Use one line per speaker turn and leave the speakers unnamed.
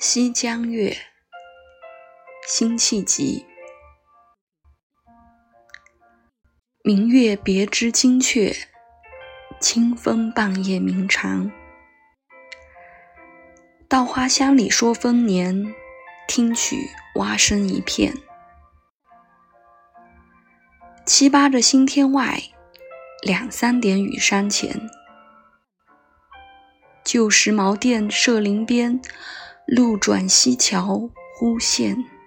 西江月·辛弃疾。明月别枝惊鹊，清风半夜鸣蝉。稻花香里说丰年，听取蛙声一片。七八个星天外，两三点雨山前。旧时茅店社林边，路转溪桥忽见。